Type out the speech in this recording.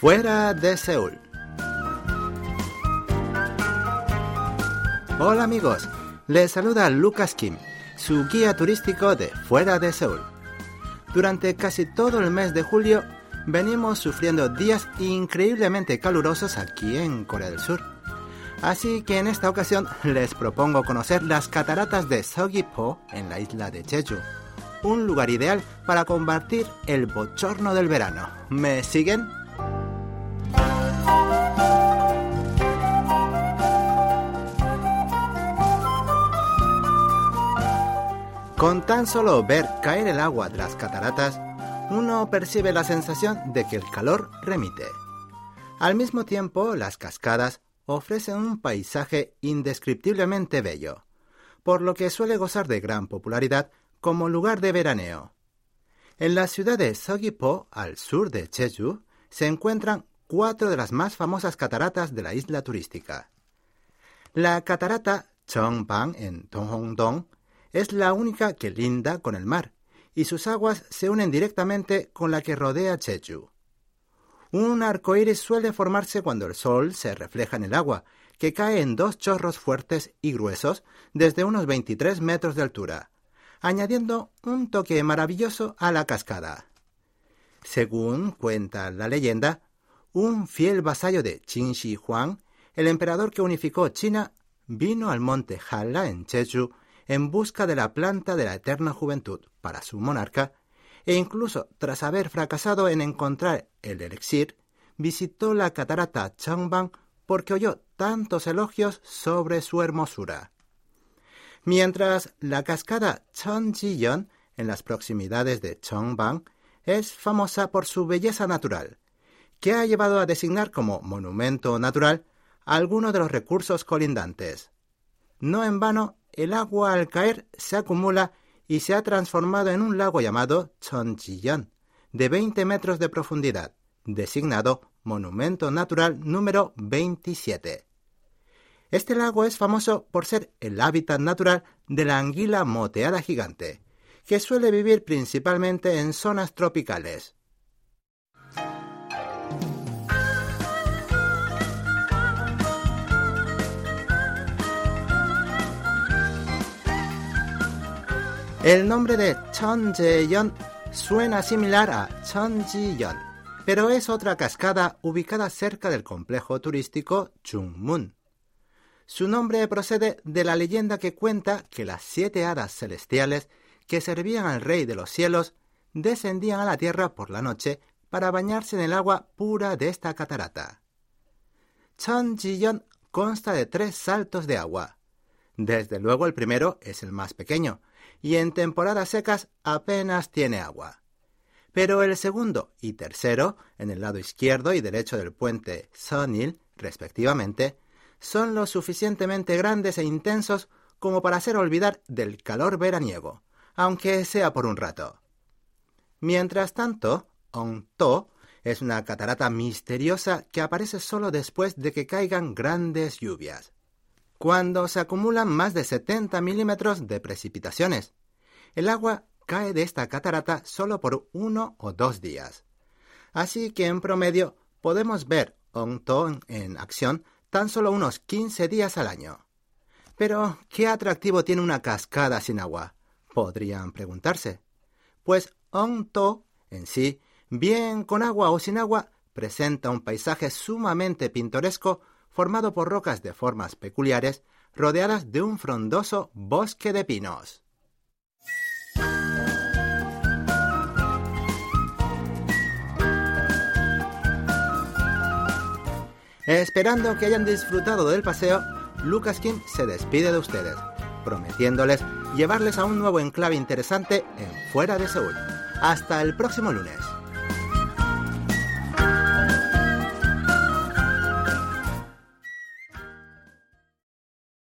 Fuera de Seúl. Hola amigos, les saluda Lucas Kim, su guía turístico de Fuera de Seúl. Durante casi todo el mes de julio venimos sufriendo días increíblemente calurosos aquí en Corea del Sur. Así que en esta ocasión les propongo conocer las cataratas de Seogwipo en la isla de Jeju, un lugar ideal para combatir el bochorno del verano. ¿Me siguen? Con tan solo ver caer el agua de las cataratas, uno percibe la sensación de que el calor remite. Al mismo tiempo, las cascadas ofrecen un paisaje indescriptiblemente bello, por lo que suele gozar de gran popularidad como lugar de veraneo. En la ciudad de Seogwipo, al sur de Jeju, se encuentran cuatro de las más famosas cataratas de la isla turística. La catarata Cheongbang en Donghong es la única que linda con el mar, y sus aguas se unen directamente con la que rodea Jeju. Un arco iris suele formarse cuando el sol se refleja en el agua, que cae en dos chorros fuertes y gruesos desde unos 23 metros de altura, añadiendo un toque maravilloso a la cascada. Según cuenta la leyenda, un fiel vasallo de Qin Shi Huang, el emperador que unificó China, vino al monte Hala en Jeju en busca de la planta de la eterna juventud para su monarca, e incluso tras haber fracasado en encontrar el elixir, visitó la catarata Changbang porque oyó tantos elogios sobre su hermosura. Mientras la cascada Cheonjiyeon, en las proximidades de Chongbang, es famosa por su belleza natural, que ha llevado a designar como monumento natural algunos de los recursos colindantes. No en vano, el agua al caer se acumula y se ha transformado en un lago llamado Chonjiyeon, de 20 metros de profundidad, designado Monumento Natural número 27. Este lago es famoso por ser el hábitat natural de la anguila moteada gigante, que suele vivir principalmente en zonas tropicales. El nombre de Cheonjeyeon suena similar a Cheonjiyeon, pero es otra cascada ubicada cerca del complejo turístico Chungmun. Su nombre procede de la leyenda que cuenta que las siete hadas celestiales que servían al rey de los cielos descendían a la tierra por la noche para bañarse en el agua pura de esta catarata. Cheonjiyeon consta de tres saltos de agua. Desde luego el primero es el más pequeño, y en temporadas secas apenas tiene agua. Pero el segundo y tercero, en el lado izquierdo y derecho del puente Sonil, respectivamente, son lo suficientemente grandes e intensos como para hacer olvidar del calor veraniego, aunque sea por un rato. Mientras tanto, Ongto es una catarata misteriosa que aparece solo después de que caigan grandes lluvias cuando se acumulan más de 70 milímetros de precipitaciones. El agua cae de esta catarata solo por uno o dos días. Así que en promedio podemos ver Ongton en acción tan solo unos 15 días al año. Pero, ¿qué atractivo tiene una cascada sin agua? Podrían preguntarse. Pues Ongto en sí, bien con agua o sin agua, presenta un paisaje sumamente pintoresco formado por rocas de formas peculiares, rodeadas de un frondoso bosque de pinos. Esperando que hayan disfrutado del paseo, Lucas Kim se despide de ustedes, prometiéndoles llevarles a un nuevo enclave interesante en Fuera de Seúl. Hasta el próximo lunes.